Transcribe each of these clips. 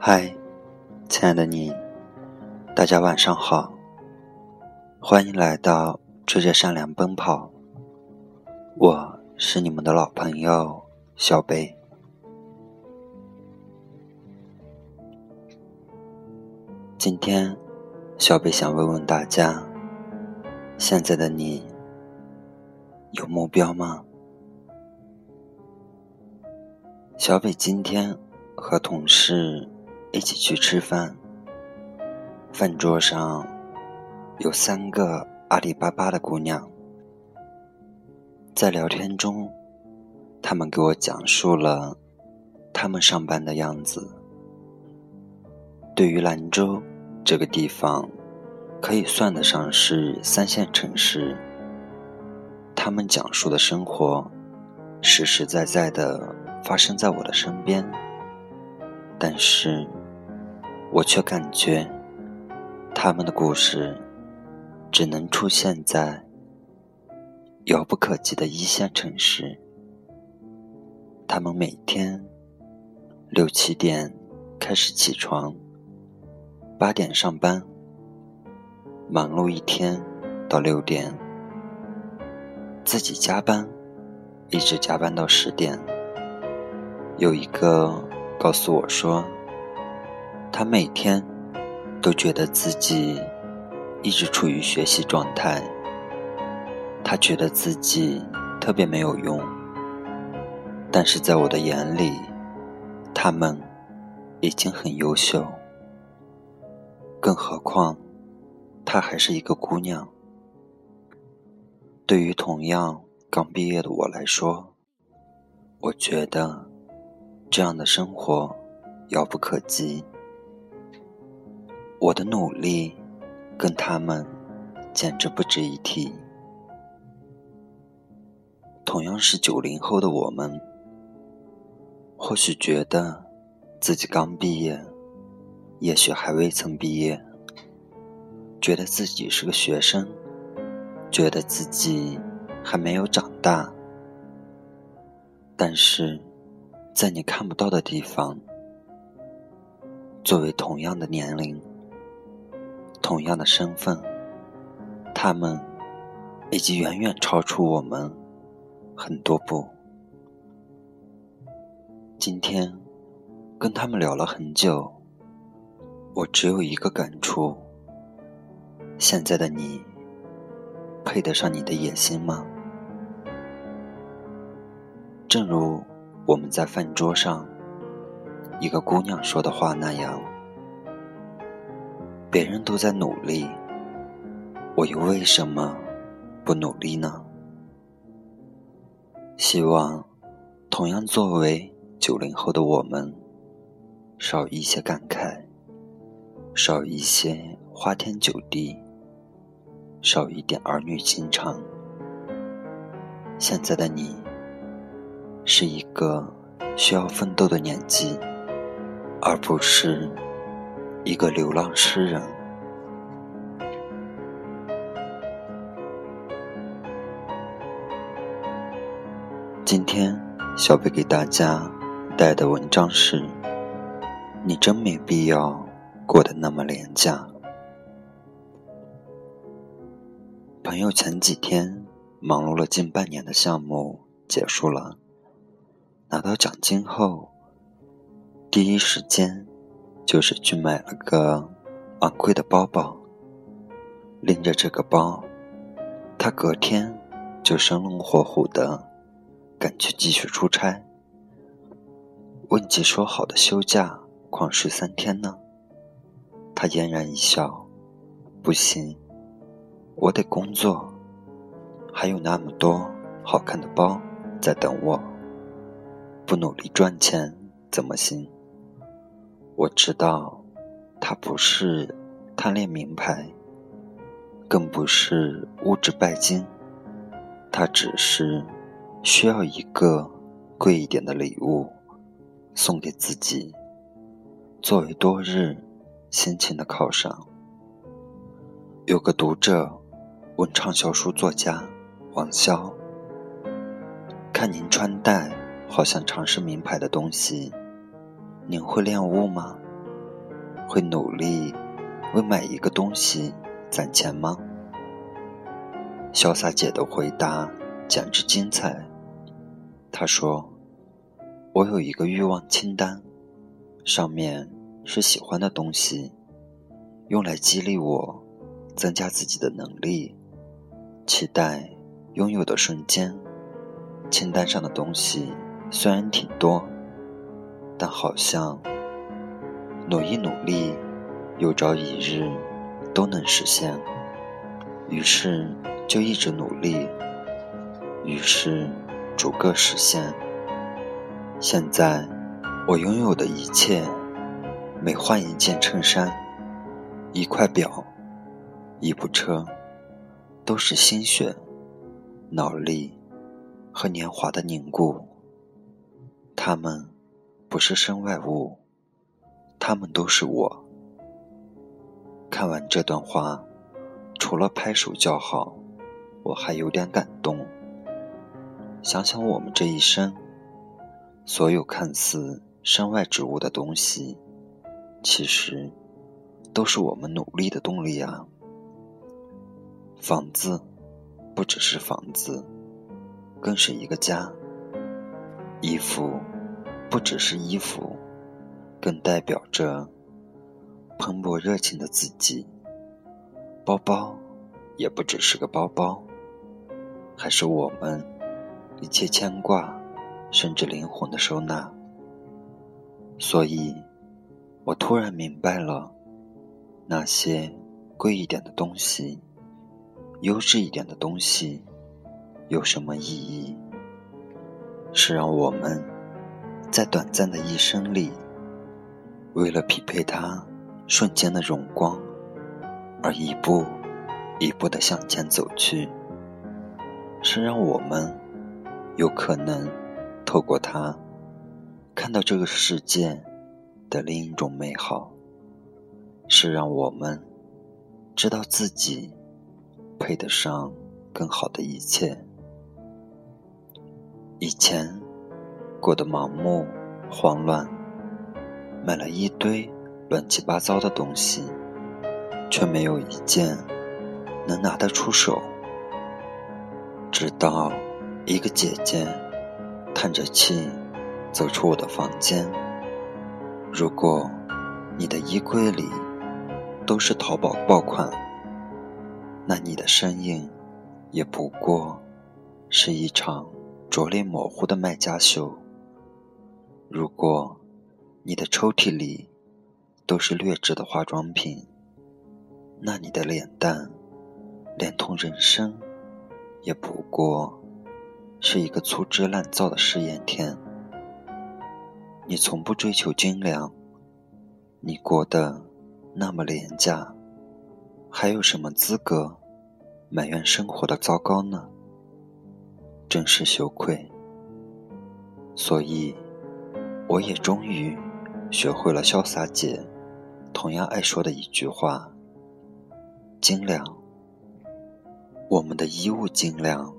嗨，亲爱的你，大家晚上好，欢迎来到追着善良奔跑。我是你们的老朋友小贝。今天，小贝想问问大家：现在的你有目标吗？小北今天和同事一起去吃饭，饭桌上有三个阿里巴巴的姑娘。在聊天中，他们给我讲述了他们上班的样子。对于兰州这个地方，可以算得上是三线城市。他们讲述的生活，实实在在的。发生在我的身边，但是我却感觉他们的故事只能出现在遥不可及的一线城市。他们每天六七点开始起床，八点上班，忙碌一天到六点，自己加班，一直加班到十点。有一个告诉我说，他每天都觉得自己一直处于学习状态，他觉得自己特别没有用，但是在我的眼里，他们已经很优秀，更何况她还是一个姑娘。对于同样刚毕业的我来说，我觉得。这样的生活遥不可及，我的努力跟他们简直不值一提。同样是九零后的我们，或许觉得自己刚毕业，也许还未曾毕业，觉得自己是个学生，觉得自己还没有长大，但是。在你看不到的地方，作为同样的年龄、同样的身份，他们已经远远超出我们很多步。今天跟他们聊了很久，我只有一个感触：现在的你配得上你的野心吗？正如。我们在饭桌上，一个姑娘说的话那样：“别人都在努力，我又为什么不努力呢？”希望同样作为九零后的我们，少一些感慨，少一些花天酒地，少一点儿女情长。现在的你。是一个需要奋斗的年纪，而不是一个流浪诗人。今天，小贝给大家带的文章是：你真没必要过得那么廉价。朋友前几天忙碌了近半年的项目结束了。拿到奖金后，第一时间就是去买了个昂贵的包包。拎着这个包，他隔天就生龙活虎的赶去继续出差。问及说好的休假旷睡三天呢，他嫣然一笑：“不行，我得工作，还有那么多好看的包在等我。”不努力赚钱怎么行？我知道，他不是贪恋名牌，更不是物质拜金，他只是需要一个贵一点的礼物送给自己，作为多日心情的犒赏。有个读者问畅销书作家王潇：“看您穿戴。”好像尝试名牌的东西，您会恋物吗？会努力为买一个东西攒钱吗？潇洒姐的回答简直精彩。她说：“我有一个欲望清单，上面是喜欢的东西，用来激励我，增加自己的能力，期待拥有的瞬间。清单上的东西虽然挺多，但好像努一努力，有朝一日都能实现。于是。”就一直努力，于是逐个实现。现在我拥有的一切，每换一件衬衫、一块表、一部车，都是心血、脑力和年华的凝固。他们不是身外物，它们都是我。看完这段话，除了拍手叫好。我还有点感动。想想我们这一生，所有看似身外之物的东西，其实都是我们努力的动力啊。房子不只是房子，更是一个家。衣服不只是衣服，更代表着蓬勃热情的自己。包包也不只是个包包。还是我们一切牵挂，甚至灵魂的收纳。所以，我突然明白了，那些贵一点的东西、优质一点的东西，有什么意义？是让我们在短暂的一生里，为了匹配他瞬间的荣光，而一步一步的向前走去。是让我们有可能透过它看到这个世界的另一种美好，是让我们知道自己配得上更好的一切。以前过得盲目、慌乱，买了一堆乱七八糟的东西，却没有一件能拿得出手。直到一个姐姐叹着气走出我的房间。如果你的衣柜里都是淘宝爆款，那你的身影也不过是一场拙劣模糊的卖家秀。如果你的抽屉里都是劣质的化妆品，那你的脸蛋连同人生。也不过是一个粗制滥造的试验田。你从不追求精良，你过得那么廉价，还有什么资格埋怨生活的糟糕呢？真是羞愧。所以，我也终于学会了潇洒姐同样爱说的一句话：精良。我们的衣物精良，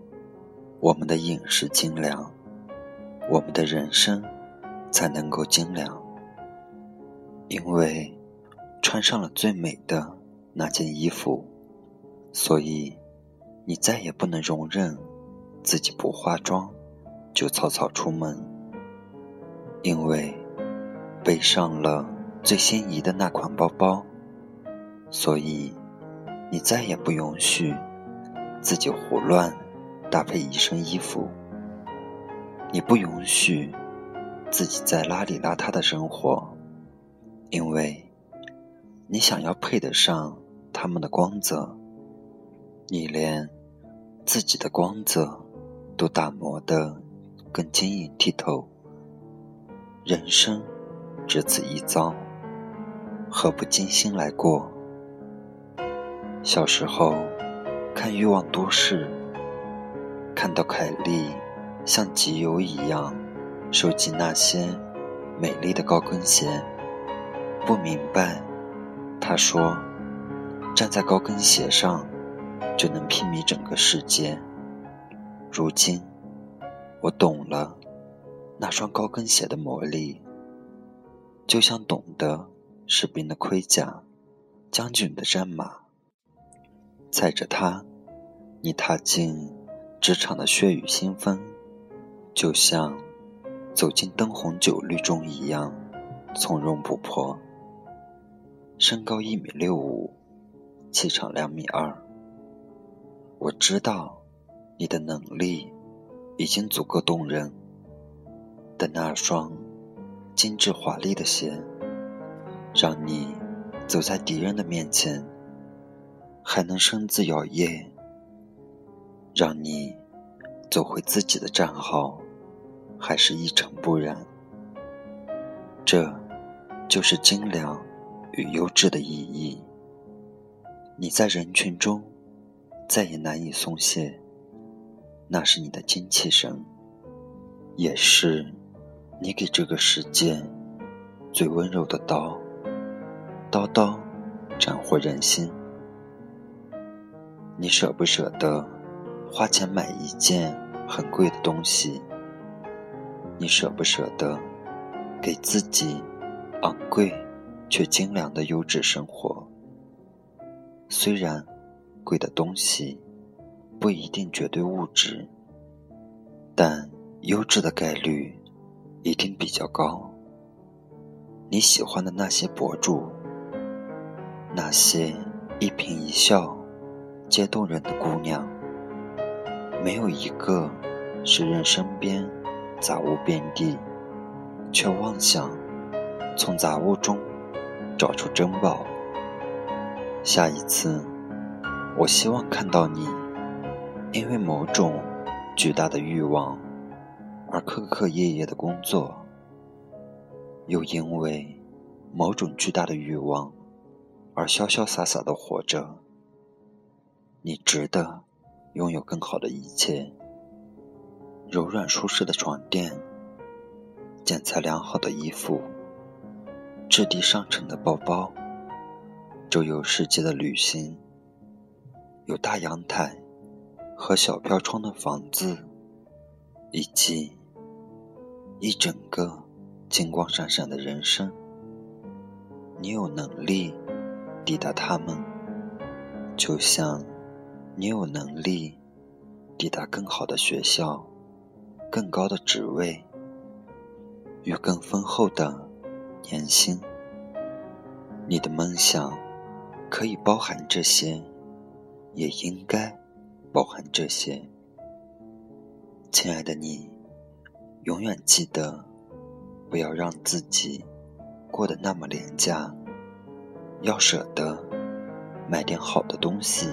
我们的饮食精良，我们的人生才能够精良。因为穿上了最美的那件衣服，所以你再也不能容忍自己不化妆就草草出门。因为背上了最心仪的那款包包，所以你再也不允许。自己胡乱搭配一身衣服，你不允许自己在邋里邋遢的生活，因为你想要配得上他们的光泽，你连自己的光泽都打磨得更晶莹剔透。人生只此一遭，何不精心来过？小时候。看《欲望都市》，看到凯莉像集邮一样收集那些美丽的高跟鞋，不明白，她说：“站在高跟鞋上就能睥睨整个世界。”如今，我懂了那双高跟鞋的魔力，就像懂得士兵的盔甲，将军的战马。踩着它，你踏进职场的血雨腥风，就像走进灯红酒绿中一样从容不迫。身高一米六五，气场两米二。我知道你的能力已经足够动人，的那双精致华丽的鞋。让你走在敌人的面前，还能身姿摇曳；让你走回自己的战壕，还是一尘不染。这，就是精良与优质的意义。你在人群中再也难以松懈，那是你的精气神，也是你给这个世界最温柔的刀。刀刀斩获人心，你舍不舍得花钱买一件很贵的东西？你舍不舍得给自己昂贵却精良的优质生活？虽然贵的东西不一定绝对物质，但优质的概率一定比较高。你喜欢的那些博主。那些一颦一笑皆动人的姑娘，没有一个是任身边杂物遍地，却妄想从杂物中找出珍宝。下一次，我希望看到你，因为某种巨大的欲望而刻刻夜夜的工作，又因为某种巨大的欲望。而潇潇洒洒的活着，你值得拥有更好的一切：柔软舒适的床垫、剪裁良好的衣服、质地上乘的包包、周游世界的旅行、有大阳台和小飘窗的房子，以及一整个金光闪闪的人生。你有能力。抵达他们，就像你有能力抵达更好的学校、更高的职位与更丰厚的年薪。你的梦想可以包含这些，也应该包含这些。亲爱的你，永远记得，不要让自己过得那么廉价。要舍得买点好的东西，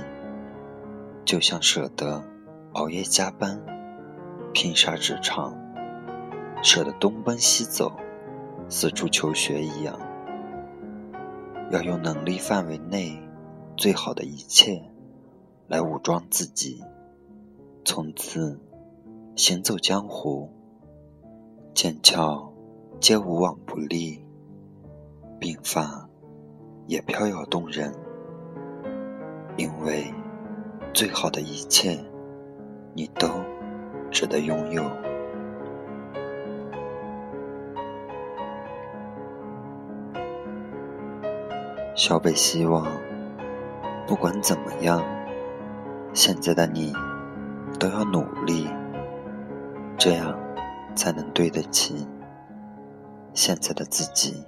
就像舍得熬夜加班、拼杀职场、舍得东奔西走、四处求学一样。要用能力范围内最好的一切来武装自己，从此行走江湖，剑鞘皆无往不利，鬓发。也飘摇动人，因为最好的一切，你都值得拥有。小北希望，不管怎么样，现在的你都要努力，这样才能对得起现在的自己。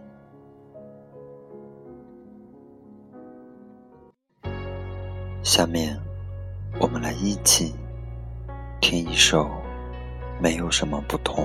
下面，我们来一起听一首《没有什么不同》。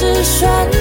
是选择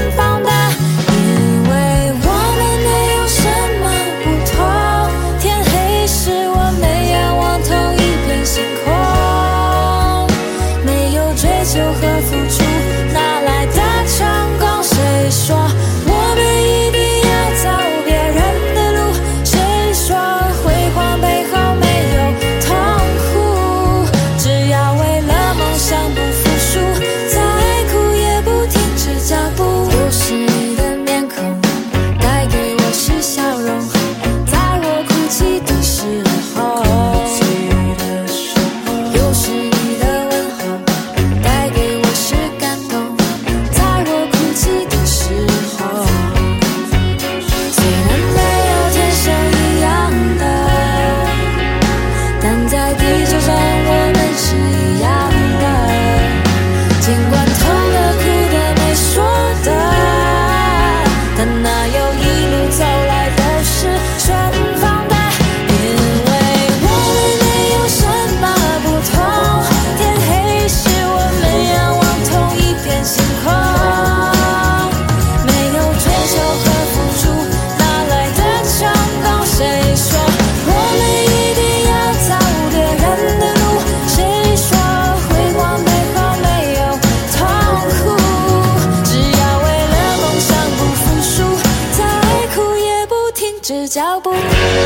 脚步。